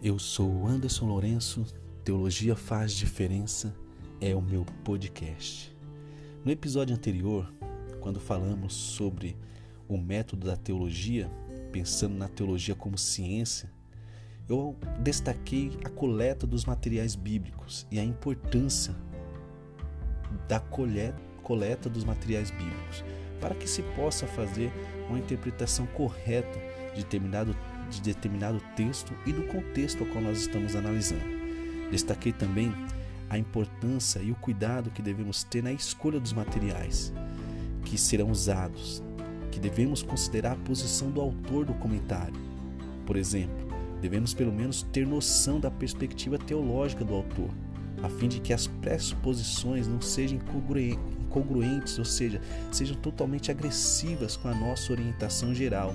Eu sou Anderson Lourenço, Teologia Faz Diferença é o meu podcast. No episódio anterior, quando falamos sobre o método da teologia, pensando na teologia como ciência, eu destaquei a coleta dos materiais bíblicos e a importância da coleta dos materiais bíblicos para que se possa fazer uma interpretação correta de determinado, de determinado texto e do contexto ao qual nós estamos analisando. Destaquei também a importância e o cuidado que devemos ter na escolha dos materiais que serão usados, que devemos considerar a posição do autor do comentário. Por exemplo, devemos pelo menos ter noção da perspectiva teológica do autor, a fim de que as pressuposições não sejam incongruentes, ou seja, sejam totalmente agressivas com a nossa orientação geral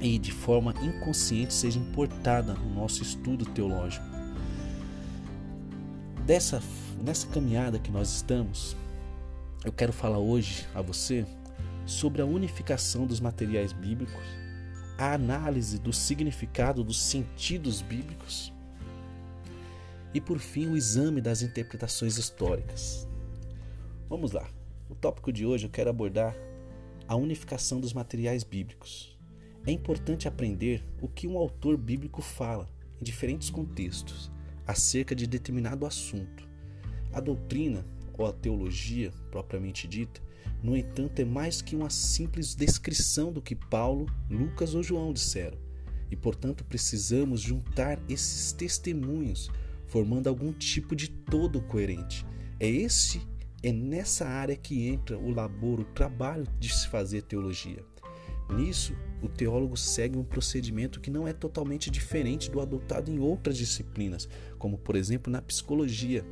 e de forma inconsciente seja importada no nosso estudo teológico. Dessa, nessa caminhada que nós estamos, eu quero falar hoje a você sobre a unificação dos materiais bíblicos, a análise do significado dos sentidos bíblicos e, por fim, o exame das interpretações históricas. Vamos lá. O tópico de hoje eu quero abordar a unificação dos materiais bíblicos. É importante aprender o que um autor bíblico fala em diferentes contextos acerca de determinado assunto. A doutrina ou a teologia propriamente dita, no entanto, é mais que uma simples descrição do que Paulo, Lucas ou João disseram. E, portanto, precisamos juntar esses testemunhos, formando algum tipo de todo coerente. É esse é nessa área que entra o labor, o trabalho de se fazer teologia. Nisso, o teólogo segue um procedimento que não é totalmente diferente do adotado em outras disciplinas, como por exemplo na psicologia.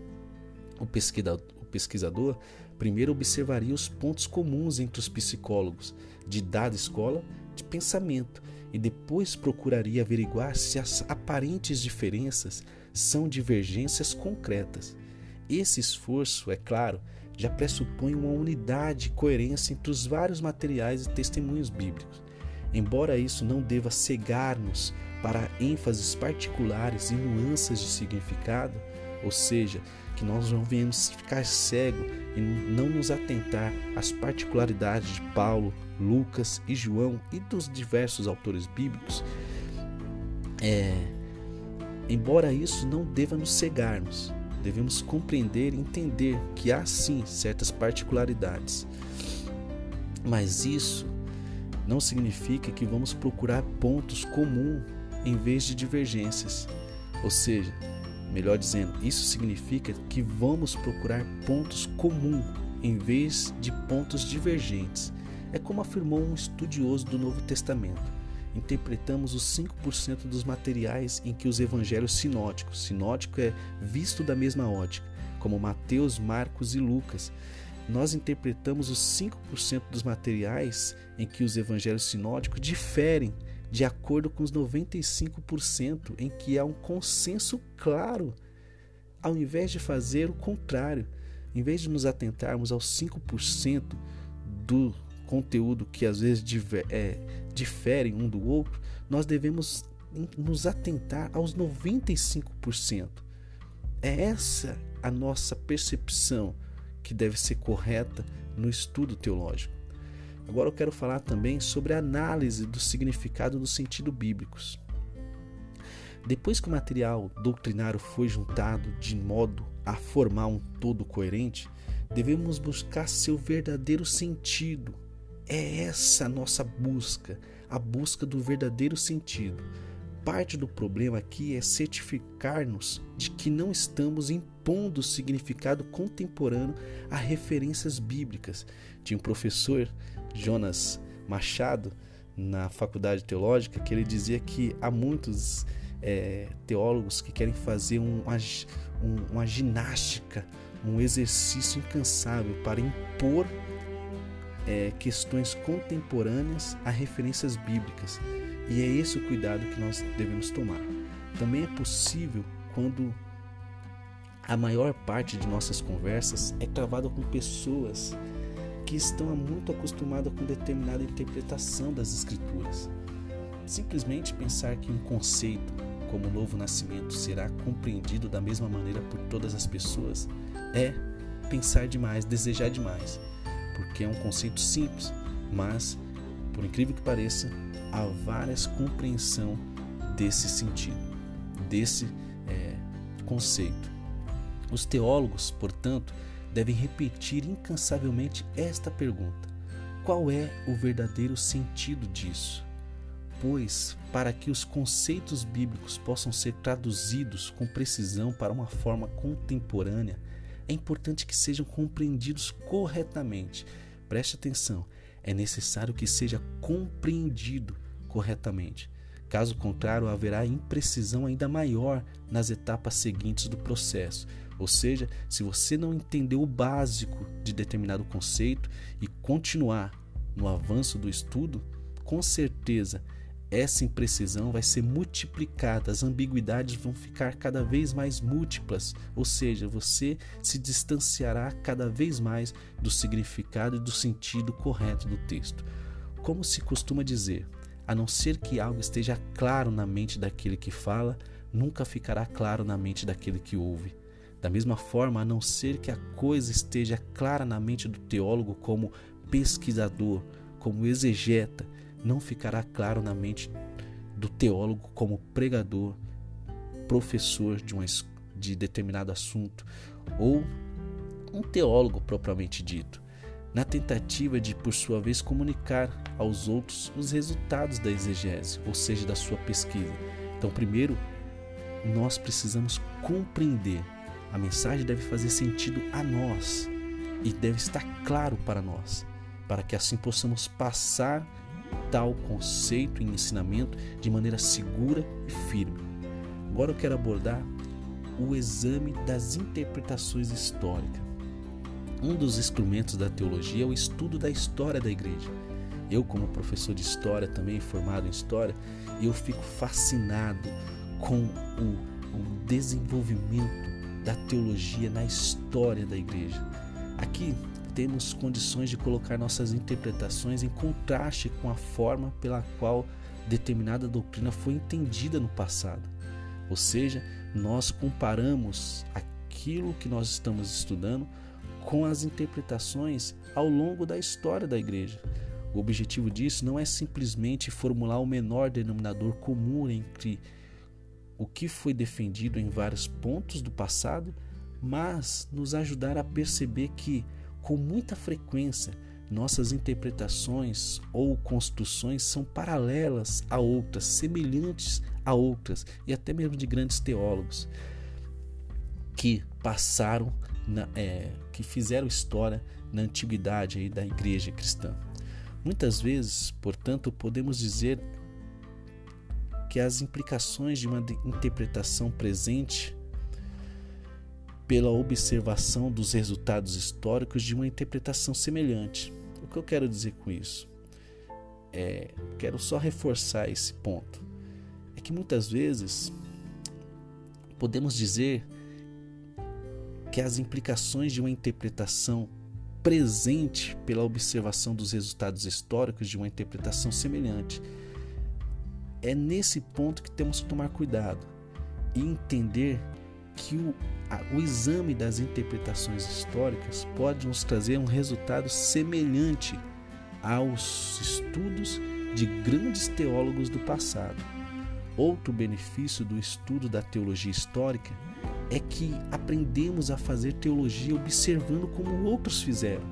O pesquisador primeiro observaria os pontos comuns entre os psicólogos de dada escola de pensamento e depois procuraria averiguar se as aparentes diferenças são divergências concretas. Esse esforço, é claro, já pressupõe uma unidade e coerência entre os vários materiais e testemunhos bíblicos. Embora isso não deva cegar-nos para ênfases particulares e nuances de significado, ou seja, que nós não venhamos ficar cego e não nos atentar às particularidades de Paulo, Lucas e João e dos diversos autores bíblicos, é, embora isso não deva nos cegarmos, devemos compreender e entender que há sim certas particularidades. Mas isso não significa que vamos procurar pontos comuns em vez de divergências. Ou seja, melhor dizendo, isso significa que vamos procurar pontos comuns em vez de pontos divergentes. É como afirmou um estudioso do Novo Testamento interpretamos os 5% dos materiais em que os evangelhos sinóticos, sinótico é visto da mesma ótica, como Mateus, Marcos e Lucas. Nós interpretamos os 5% dos materiais em que os evangelhos sinóticos diferem de acordo com os 95% em que há um consenso claro, ao invés de fazer o contrário, em vez de nos atentarmos aos 5% do conteúdo que às vezes é, diferem um do outro, nós devemos nos atentar aos 95%. É essa a nossa percepção que deve ser correta no estudo teológico. Agora eu quero falar também sobre a análise do significado do sentido bíblicos. Depois que o material doutrinário foi juntado de modo a formar um todo coerente, devemos buscar seu verdadeiro sentido é essa a nossa busca, a busca do verdadeiro sentido. Parte do problema aqui é certificar-nos de que não estamos impondo significado contemporâneo a referências bíblicas. Tinha um professor, Jonas Machado, na faculdade teológica, que ele dizia que há muitos é, teólogos que querem fazer um, uma, um, uma ginástica, um exercício incansável para impor é, questões contemporâneas a referências bíblicas. E é esse o cuidado que nós devemos tomar. Também é possível quando a maior parte de nossas conversas é travada com pessoas que estão muito acostumadas com determinada interpretação das escrituras. Simplesmente pensar que um conceito como o novo nascimento será compreendido da mesma maneira por todas as pessoas é pensar demais, desejar demais, porque é um conceito simples, mas, por incrível que pareça, há várias compreensão desse sentido, desse é, conceito. Os teólogos, portanto, devem repetir incansavelmente esta pergunta: qual é o verdadeiro sentido disso? Pois, para que os conceitos bíblicos possam ser traduzidos com precisão para uma forma contemporânea, é importante que sejam compreendidos corretamente. Preste atenção, é necessário que seja compreendido corretamente. Caso contrário, haverá imprecisão ainda maior nas etapas seguintes do processo. Ou seja, se você não entender o básico de determinado conceito e continuar no avanço do estudo, com certeza essa imprecisão vai ser multiplicada, as ambiguidades vão ficar cada vez mais múltiplas, ou seja, você se distanciará cada vez mais do significado e do sentido correto do texto. Como se costuma dizer, a não ser que algo esteja claro na mente daquele que fala, nunca ficará claro na mente daquele que ouve. Da mesma forma, a não ser que a coisa esteja clara na mente do teólogo como pesquisador, como exegeta, não ficará claro na mente do teólogo como pregador, professor de, uma, de determinado assunto ou um teólogo propriamente dito, na tentativa de, por sua vez, comunicar aos outros os resultados da exegese, ou seja, da sua pesquisa. Então, primeiro, nós precisamos compreender. A mensagem deve fazer sentido a nós e deve estar claro para nós, para que assim possamos passar tal conceito e ensinamento de maneira segura e firme. Agora eu quero abordar o exame das interpretações históricas. Um dos instrumentos da teologia é o estudo da história da igreja. Eu, como professor de história, também formado em história, eu fico fascinado com o, o desenvolvimento da teologia na história da igreja. Aqui temos condições de colocar nossas interpretações em contraste com a forma pela qual determinada doutrina foi entendida no passado. Ou seja, nós comparamos aquilo que nós estamos estudando com as interpretações ao longo da história da igreja. O objetivo disso não é simplesmente formular o menor denominador comum entre o que foi defendido em vários pontos do passado, mas nos ajudar a perceber que com muita frequência, nossas interpretações ou construções são paralelas a outras, semelhantes a outras, e até mesmo de grandes teólogos que passaram, na, é, que fizeram história na antiguidade aí da igreja cristã. Muitas vezes, portanto, podemos dizer que as implicações de uma interpretação presente pela observação dos resultados históricos de uma interpretação semelhante. O que eu quero dizer com isso? É, quero só reforçar esse ponto. É que muitas vezes podemos dizer que as implicações de uma interpretação presente pela observação dos resultados históricos de uma interpretação semelhante. É nesse ponto que temos que tomar cuidado e entender que o, o exame das interpretações históricas pode nos trazer um resultado semelhante aos estudos de grandes teólogos do passado. Outro benefício do estudo da teologia histórica é que aprendemos a fazer teologia observando como outros fizeram,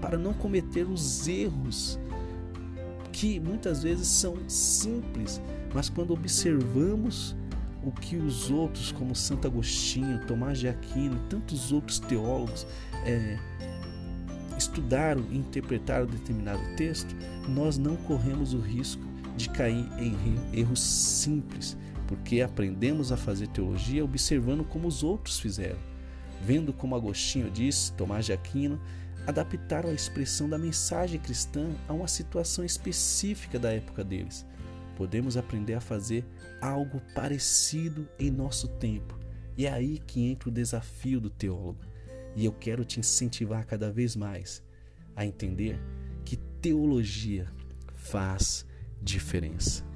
para não cometer os erros que muitas vezes são simples, mas quando observamos o que os outros, como Santo Agostinho, Tomás de Aquino e tantos outros teólogos, é, estudaram e interpretaram determinado texto, nós não corremos o risco de cair em erros simples, porque aprendemos a fazer teologia observando como os outros fizeram, vendo como Agostinho disse, Tomás de Aquino, adaptaram a expressão da mensagem cristã a uma situação específica da época deles podemos aprender a fazer algo parecido em nosso tempo. E é aí que entra o desafio do teólogo. E eu quero te incentivar cada vez mais a entender que teologia faz diferença.